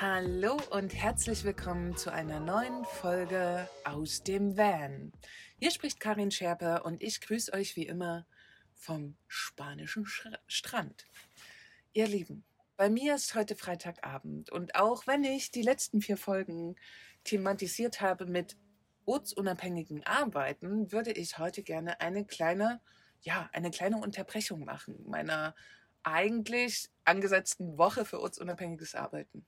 Hallo und herzlich willkommen zu einer neuen Folge aus dem Van. Hier spricht Karin Scherper und ich grüße euch wie immer vom spanischen Sch Strand. Ihr Lieben, bei mir ist heute Freitagabend und auch wenn ich die letzten vier Folgen thematisiert habe mit ortsunabhängigen Arbeiten, würde ich heute gerne eine kleine, ja, eine kleine Unterbrechung machen meiner eigentlich angesetzten Woche für ortsunabhängiges Arbeiten.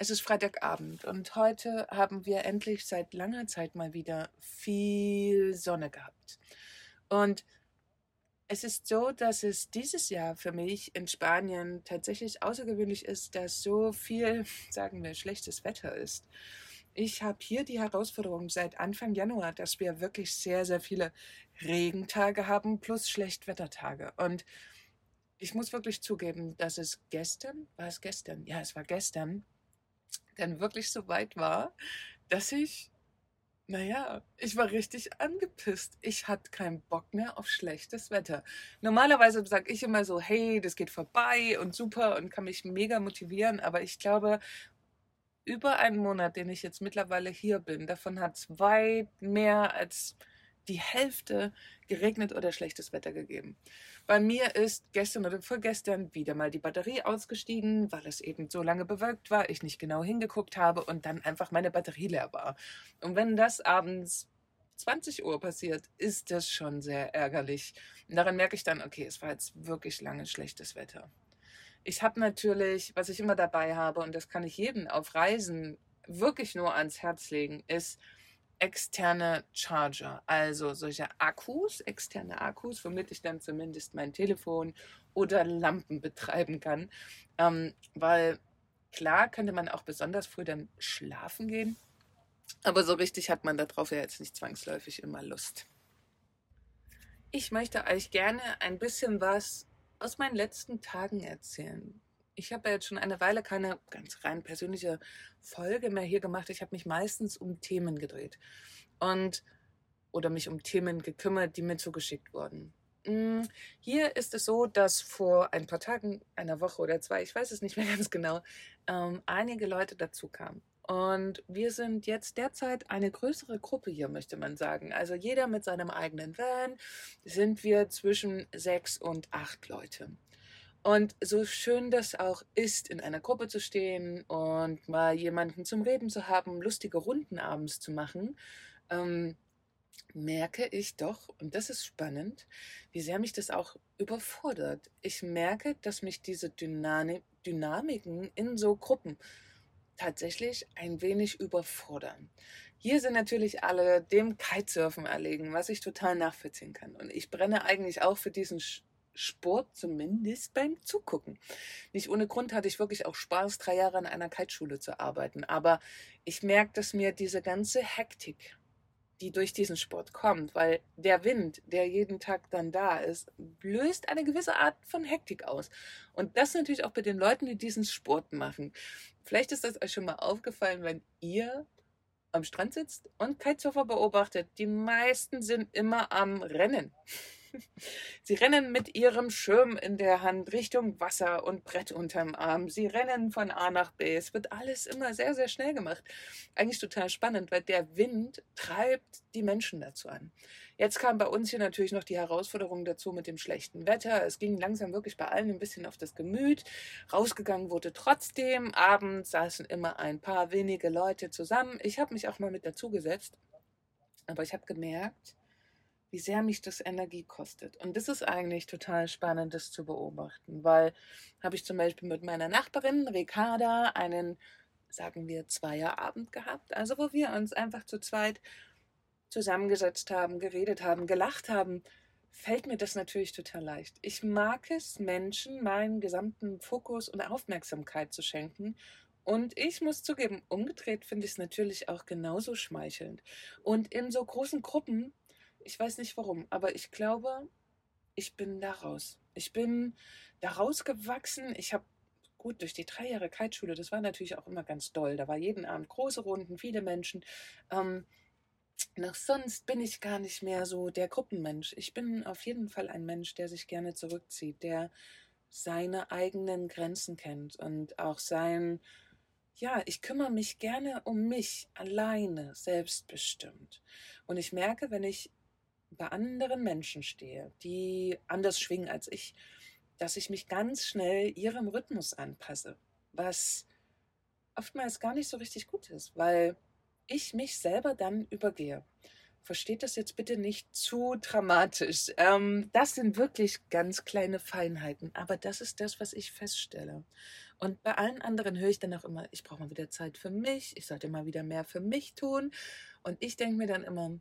Es ist Freitagabend und heute haben wir endlich seit langer Zeit mal wieder viel Sonne gehabt. Und es ist so, dass es dieses Jahr für mich in Spanien tatsächlich außergewöhnlich ist, dass so viel, sagen wir, schlechtes Wetter ist. Ich habe hier die Herausforderung seit Anfang Januar, dass wir wirklich sehr, sehr viele Regentage haben plus Schlechtwettertage. Und ich muss wirklich zugeben, dass es gestern, war es gestern? Ja, es war gestern, dann wirklich so weit war, dass ich, naja, ich war richtig angepisst. Ich hatte keinen Bock mehr auf schlechtes Wetter. Normalerweise sage ich immer so, hey, das geht vorbei und super und kann mich mega motivieren, aber ich glaube, über einen Monat, den ich jetzt mittlerweile hier bin, davon hat es weit mehr als die Hälfte geregnet oder schlechtes Wetter gegeben. Bei mir ist gestern oder vorgestern wieder mal die Batterie ausgestiegen, weil es eben so lange bewölkt war, ich nicht genau hingeguckt habe und dann einfach meine Batterie leer war. Und wenn das abends 20 Uhr passiert, ist das schon sehr ärgerlich. Und daran merke ich dann, okay, es war jetzt wirklich lange schlechtes Wetter. Ich habe natürlich, was ich immer dabei habe, und das kann ich jedem auf Reisen wirklich nur ans Herz legen, ist externe Charger, also solche Akkus, externe Akkus, womit ich dann zumindest mein Telefon oder Lampen betreiben kann. Ähm, weil klar könnte man auch besonders früh dann schlafen gehen, aber so richtig hat man darauf ja jetzt nicht zwangsläufig immer Lust. Ich möchte euch gerne ein bisschen was aus meinen letzten Tagen erzählen ich habe ja jetzt schon eine Weile keine ganz rein persönliche Folge mehr hier gemacht. Ich habe mich meistens um Themen gedreht und oder mich um Themen gekümmert, die mir zugeschickt wurden. Mm, hier ist es so, dass vor ein paar Tagen, einer Woche oder zwei, ich weiß es nicht mehr ganz genau, ähm, einige Leute dazu kamen. Und wir sind jetzt derzeit eine größere Gruppe hier, möchte man sagen. Also jeder mit seinem eigenen Van sind wir zwischen sechs und acht Leute. Und so schön das auch ist, in einer Gruppe zu stehen und mal jemanden zum Reden zu haben, lustige Runden abends zu machen, ähm, merke ich doch, und das ist spannend, wie sehr mich das auch überfordert. Ich merke, dass mich diese Dynamik, Dynamiken in so Gruppen tatsächlich ein wenig überfordern. Hier sind natürlich alle dem Kitesurfen erlegen, was ich total nachvollziehen kann. Und ich brenne eigentlich auch für diesen Sport, zumindest beim Zugucken. Nicht ohne Grund hatte ich wirklich auch Spaß, drei Jahre an einer Kiteschule zu arbeiten. Aber ich merke, dass mir diese ganze Hektik, die durch diesen Sport kommt, weil der Wind, der jeden Tag dann da ist, löst eine gewisse Art von Hektik aus. Und das natürlich auch bei den Leuten, die diesen Sport machen. Vielleicht ist das euch schon mal aufgefallen, wenn ihr am Strand sitzt und Kitesurfer beobachtet. Die meisten sind immer am Rennen. Sie rennen mit ihrem Schirm in der Hand Richtung Wasser und Brett unterm Arm. Sie rennen von A nach B. Es wird alles immer sehr, sehr schnell gemacht. Eigentlich total spannend, weil der Wind treibt die Menschen dazu an. Jetzt kam bei uns hier natürlich noch die Herausforderung dazu mit dem schlechten Wetter. Es ging langsam wirklich bei allen ein bisschen auf das Gemüt. Rausgegangen wurde trotzdem. Abends saßen immer ein paar wenige Leute zusammen. Ich habe mich auch mal mit dazugesetzt. Aber ich habe gemerkt, wie sehr mich das Energie kostet. Und das ist eigentlich total spannend, das zu beobachten, weil habe ich zum Beispiel mit meiner Nachbarin Ricarda einen, sagen wir, Zweierabend gehabt, also wo wir uns einfach zu zweit zusammengesetzt haben, geredet haben, gelacht haben, fällt mir das natürlich total leicht. Ich mag es, Menschen meinen gesamten Fokus und Aufmerksamkeit zu schenken und ich muss zugeben, umgedreht finde ich es natürlich auch genauso schmeichelnd. Und in so großen Gruppen ich weiß nicht warum, aber ich glaube, ich bin da raus. Ich bin da rausgewachsen. Ich habe gut durch die drei Jahre Kiteschule, das war natürlich auch immer ganz doll. Da war jeden Abend große Runden, viele Menschen. Ähm, nach sonst bin ich gar nicht mehr so der Gruppenmensch. Ich bin auf jeden Fall ein Mensch, der sich gerne zurückzieht, der seine eigenen Grenzen kennt und auch sein, ja, ich kümmere mich gerne um mich alleine, selbstbestimmt. Und ich merke, wenn ich bei anderen Menschen stehe, die anders schwingen als ich, dass ich mich ganz schnell ihrem Rhythmus anpasse, was oftmals gar nicht so richtig gut ist, weil ich mich selber dann übergehe. Versteht das jetzt bitte nicht zu dramatisch. Ähm, das sind wirklich ganz kleine Feinheiten, aber das ist das, was ich feststelle. Und bei allen anderen höre ich dann auch immer, ich brauche mal wieder Zeit für mich, ich sollte mal wieder mehr für mich tun. Und ich denke mir dann immer,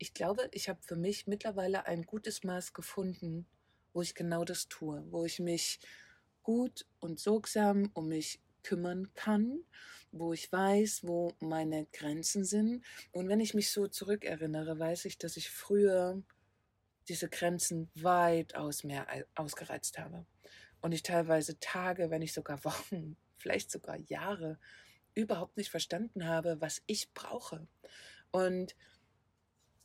ich glaube, ich habe für mich mittlerweile ein gutes Maß gefunden, wo ich genau das tue, wo ich mich gut und sorgsam um mich kümmern kann, wo ich weiß, wo meine Grenzen sind. Und wenn ich mich so zurückerinnere, weiß ich, dass ich früher diese Grenzen weitaus mehr ausgereizt habe. Und ich teilweise Tage, wenn nicht sogar Wochen, vielleicht sogar Jahre überhaupt nicht verstanden habe, was ich brauche. Und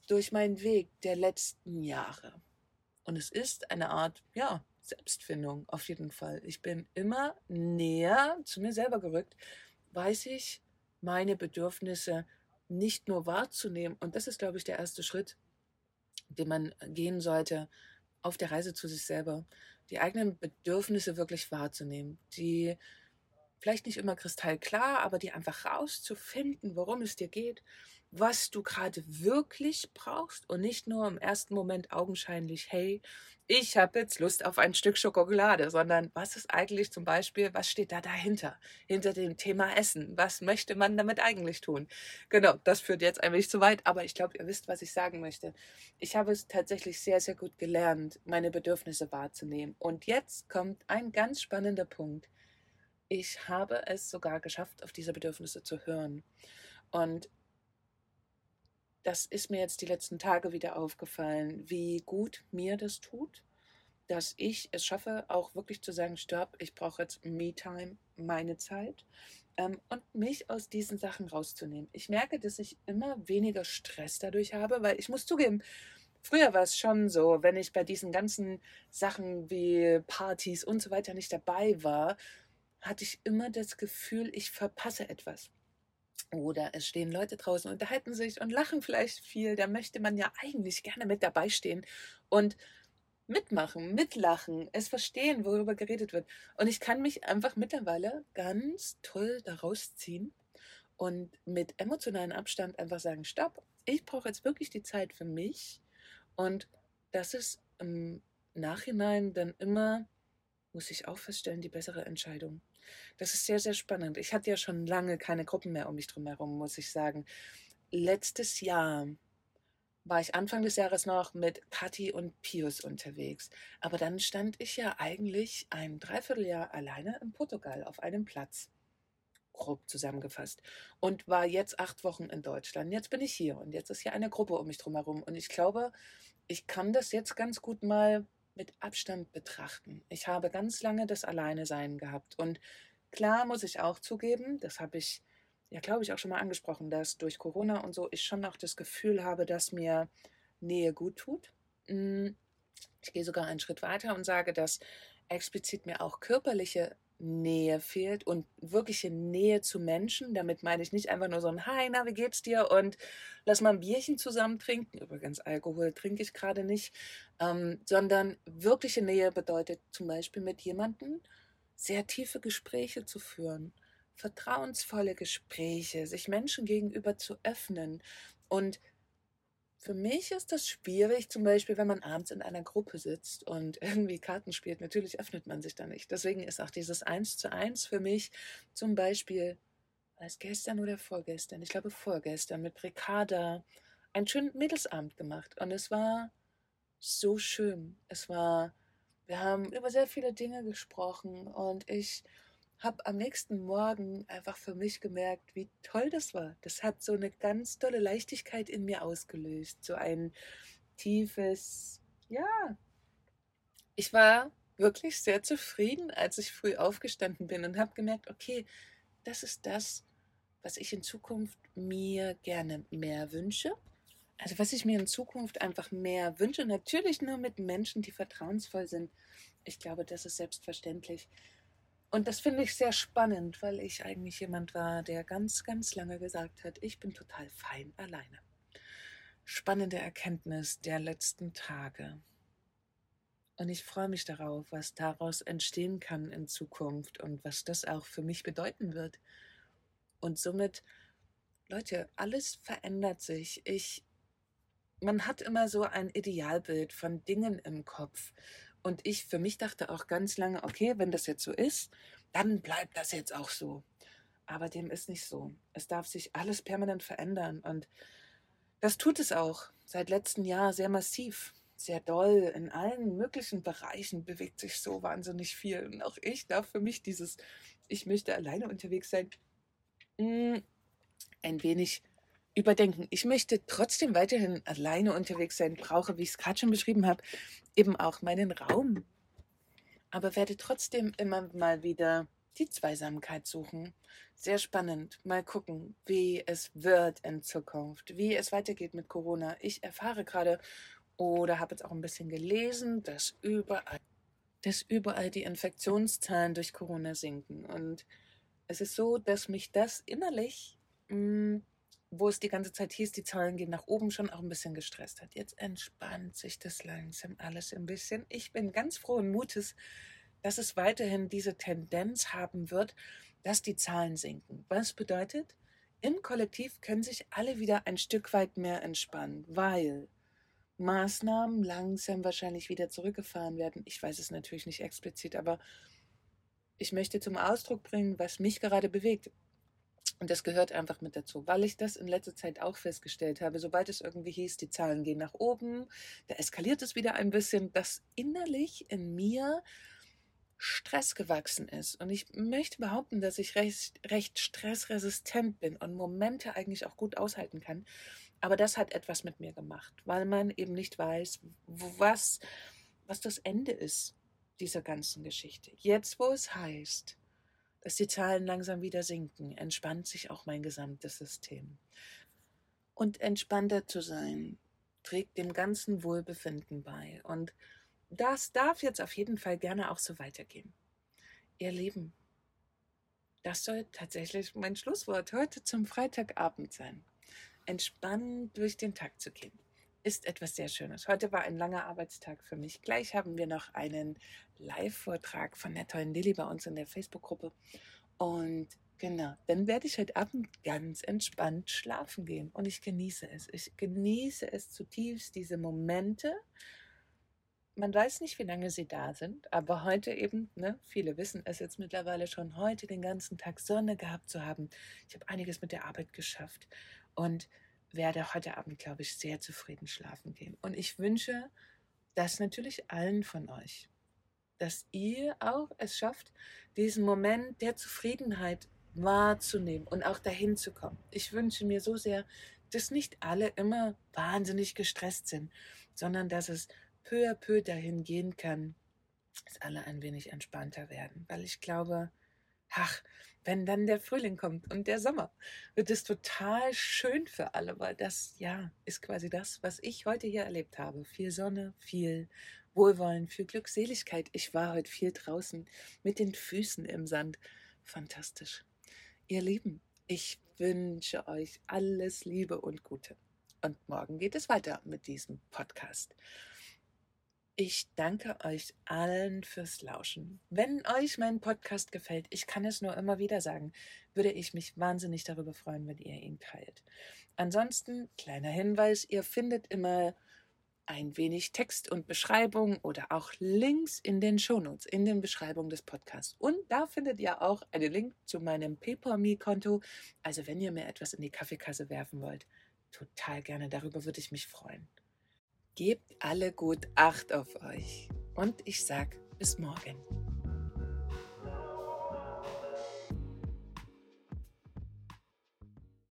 durch meinen Weg der letzten Jahre. Und es ist eine Art, ja, Selbstfindung auf jeden Fall. Ich bin immer näher zu mir selber gerückt, weiß ich, meine Bedürfnisse nicht nur wahrzunehmen. Und das ist, glaube ich, der erste Schritt, den man gehen sollte auf der Reise zu sich selber. Die eigenen Bedürfnisse wirklich wahrzunehmen. Die vielleicht nicht immer kristallklar, aber die einfach rauszufinden, worum es dir geht was du gerade wirklich brauchst und nicht nur im ersten Moment augenscheinlich, hey, ich habe jetzt Lust auf ein Stück Schokolade, sondern was ist eigentlich zum Beispiel, was steht da dahinter, hinter dem Thema Essen? Was möchte man damit eigentlich tun? Genau, das führt jetzt ein wenig zu weit, aber ich glaube, ihr wisst, was ich sagen möchte. Ich habe es tatsächlich sehr, sehr gut gelernt, meine Bedürfnisse wahrzunehmen. Und jetzt kommt ein ganz spannender Punkt. Ich habe es sogar geschafft, auf diese Bedürfnisse zu hören. Und das ist mir jetzt die letzten Tage wieder aufgefallen, wie gut mir das tut, dass ich es schaffe, auch wirklich zu sagen, stopp, ich brauche jetzt Me-Time, meine Zeit ähm, und mich aus diesen Sachen rauszunehmen. Ich merke, dass ich immer weniger Stress dadurch habe, weil ich muss zugeben, Früher war es schon so, wenn ich bei diesen ganzen Sachen wie Partys und so weiter nicht dabei war, hatte ich immer das Gefühl, ich verpasse etwas. Oder es stehen Leute draußen, unterhalten sich und lachen vielleicht viel. Da möchte man ja eigentlich gerne mit dabei stehen und mitmachen, mitlachen, es verstehen, worüber geredet wird. Und ich kann mich einfach mittlerweile ganz toll daraus ziehen und mit emotionalen Abstand einfach sagen, stopp, ich brauche jetzt wirklich die Zeit für mich. Und das ist im Nachhinein dann immer, muss ich auch feststellen, die bessere Entscheidung. Das ist sehr, sehr spannend. Ich hatte ja schon lange keine Gruppen mehr um mich drum herum, muss ich sagen. Letztes Jahr war ich Anfang des Jahres noch mit Kathi und Pius unterwegs. Aber dann stand ich ja eigentlich ein Dreivierteljahr alleine in Portugal auf einem Platz. Grob zusammengefasst. Und war jetzt acht Wochen in Deutschland. Jetzt bin ich hier und jetzt ist hier eine Gruppe um mich drum herum. Und ich glaube, ich kann das jetzt ganz gut mal mit Abstand betrachten. Ich habe ganz lange das Alleinesein gehabt. Und klar muss ich auch zugeben, das habe ich ja, glaube ich, auch schon mal angesprochen, dass durch Corona und so ich schon noch das Gefühl habe, dass mir Nähe gut tut. Hm, ich gehe sogar einen Schritt weiter und sage, dass explizit mir auch körperliche Nähe fehlt und wirkliche Nähe zu Menschen. Damit meine ich nicht einfach nur so ein Hi, na, wie geht's dir? Und lass mal ein Bierchen zusammen trinken. Übrigens, Alkohol trinke ich gerade nicht. Ähm, sondern wirkliche Nähe bedeutet zum Beispiel mit jemandem sehr tiefe Gespräche zu führen. Vertrauensvolle Gespräche, sich Menschen gegenüber zu öffnen und für mich ist das schwierig, zum Beispiel, wenn man abends in einer Gruppe sitzt und irgendwie Karten spielt. Natürlich öffnet man sich da nicht. Deswegen ist auch dieses Eins zu eins für mich zum Beispiel, es gestern oder vorgestern? Ich glaube vorgestern mit Ricarda einen schönen Mädelsabend gemacht. Und es war so schön. Es war, wir haben über sehr viele Dinge gesprochen und ich habe am nächsten Morgen einfach für mich gemerkt, wie toll das war. Das hat so eine ganz tolle Leichtigkeit in mir ausgelöst, so ein tiefes, ja. Ich war wirklich sehr zufrieden, als ich früh aufgestanden bin und habe gemerkt, okay, das ist das, was ich in Zukunft mir gerne mehr wünsche. Also was ich mir in Zukunft einfach mehr wünsche, natürlich nur mit Menschen, die vertrauensvoll sind. Ich glaube, das ist selbstverständlich. Und das finde ich sehr spannend, weil ich eigentlich jemand war, der ganz, ganz lange gesagt hat, ich bin total fein alleine. Spannende Erkenntnis der letzten Tage. Und ich freue mich darauf, was daraus entstehen kann in Zukunft und was das auch für mich bedeuten wird. Und somit, Leute, alles verändert sich. Ich, man hat immer so ein Idealbild von Dingen im Kopf. Und ich für mich dachte auch ganz lange, okay, wenn das jetzt so ist, dann bleibt das jetzt auch so. Aber dem ist nicht so. Es darf sich alles permanent verändern. Und das tut es auch seit letztem Jahr sehr massiv sehr doll. In allen möglichen Bereichen bewegt sich so wahnsinnig viel. Und auch ich darf für mich dieses, ich möchte alleine unterwegs sein, mm, ein wenig überdenken. Ich möchte trotzdem weiterhin alleine unterwegs sein, brauche, wie ich es gerade schon beschrieben habe, eben auch meinen Raum. Aber werde trotzdem immer mal wieder die Zweisamkeit suchen. Sehr spannend. Mal gucken, wie es wird in Zukunft, wie es weitergeht mit Corona. Ich erfahre gerade oder habe jetzt auch ein bisschen gelesen, dass überall, dass überall die Infektionszahlen durch Corona sinken. Und es ist so, dass mich das innerlich, mh, hm, wo es die ganze Zeit hieß, die Zahlen gehen nach oben, schon auch ein bisschen gestresst hat. Jetzt entspannt sich das langsam alles ein bisschen. Ich bin ganz frohen Mutes, dass es weiterhin diese Tendenz haben wird, dass die Zahlen sinken. Was bedeutet? Im Kollektiv können sich alle wieder ein Stück weit mehr entspannen, weil Maßnahmen langsam wahrscheinlich wieder zurückgefahren werden. Ich weiß es natürlich nicht explizit, aber ich möchte zum Ausdruck bringen, was mich gerade bewegt. Und das gehört einfach mit dazu, weil ich das in letzter Zeit auch festgestellt habe. Sobald es irgendwie hieß, die Zahlen gehen nach oben, da eskaliert es wieder ein bisschen, dass innerlich in mir Stress gewachsen ist. Und ich möchte behaupten, dass ich recht, recht stressresistent bin und Momente eigentlich auch gut aushalten kann. Aber das hat etwas mit mir gemacht, weil man eben nicht weiß, was, was das Ende ist dieser ganzen Geschichte. Jetzt, wo es heißt, dass die Zahlen langsam wieder sinken, entspannt sich auch mein gesamtes System. Und entspannter zu sein, trägt dem ganzen Wohlbefinden bei. Und das darf jetzt auf jeden Fall gerne auch so weitergehen. Ihr Lieben, das soll tatsächlich mein Schlusswort heute zum Freitagabend sein entspannt durch den Tag zu gehen, ist etwas sehr Schönes. Heute war ein langer Arbeitstag für mich. Gleich haben wir noch einen Live-Vortrag von der tollen Lilly bei uns in der Facebook-Gruppe. Und genau, dann werde ich heute Abend ganz entspannt schlafen gehen. Und ich genieße es. Ich genieße es zutiefst, diese Momente. Man weiß nicht, wie lange sie da sind, aber heute eben, ne, viele wissen es jetzt mittlerweile schon, heute den ganzen Tag Sonne gehabt zu haben. Ich habe einiges mit der Arbeit geschafft und werde heute Abend, glaube ich, sehr zufrieden schlafen gehen. Und ich wünsche das natürlich allen von euch, dass ihr auch es schafft, diesen Moment der Zufriedenheit wahrzunehmen und auch dahin zu kommen. Ich wünsche mir so sehr, dass nicht alle immer wahnsinnig gestresst sind, sondern dass es peu à peu dahin gehen kann, dass alle ein wenig entspannter werden. Weil ich glaube, ach, wenn dann der Frühling kommt und der Sommer, wird es total schön für alle, weil das, ja, ist quasi das, was ich heute hier erlebt habe. Viel Sonne, viel Wohlwollen, viel Glückseligkeit. Ich war heute viel draußen mit den Füßen im Sand. Fantastisch. Ihr Lieben, ich wünsche euch alles Liebe und Gute. Und morgen geht es weiter mit diesem Podcast. Ich danke euch allen fürs Lauschen. Wenn euch mein Podcast gefällt, ich kann es nur immer wieder sagen, würde ich mich wahnsinnig darüber freuen, wenn ihr ihn teilt. Ansonsten, kleiner Hinweis, ihr findet immer ein wenig Text und Beschreibung oder auch Links in den Shownotes, in den Beschreibungen des Podcasts. Und da findet ihr auch einen Link zu meinem PayPal-Me-Konto. Also wenn ihr mir etwas in die Kaffeekasse werfen wollt, total gerne, darüber würde ich mich freuen. Gebt alle gut Acht auf euch. Und ich sag bis morgen.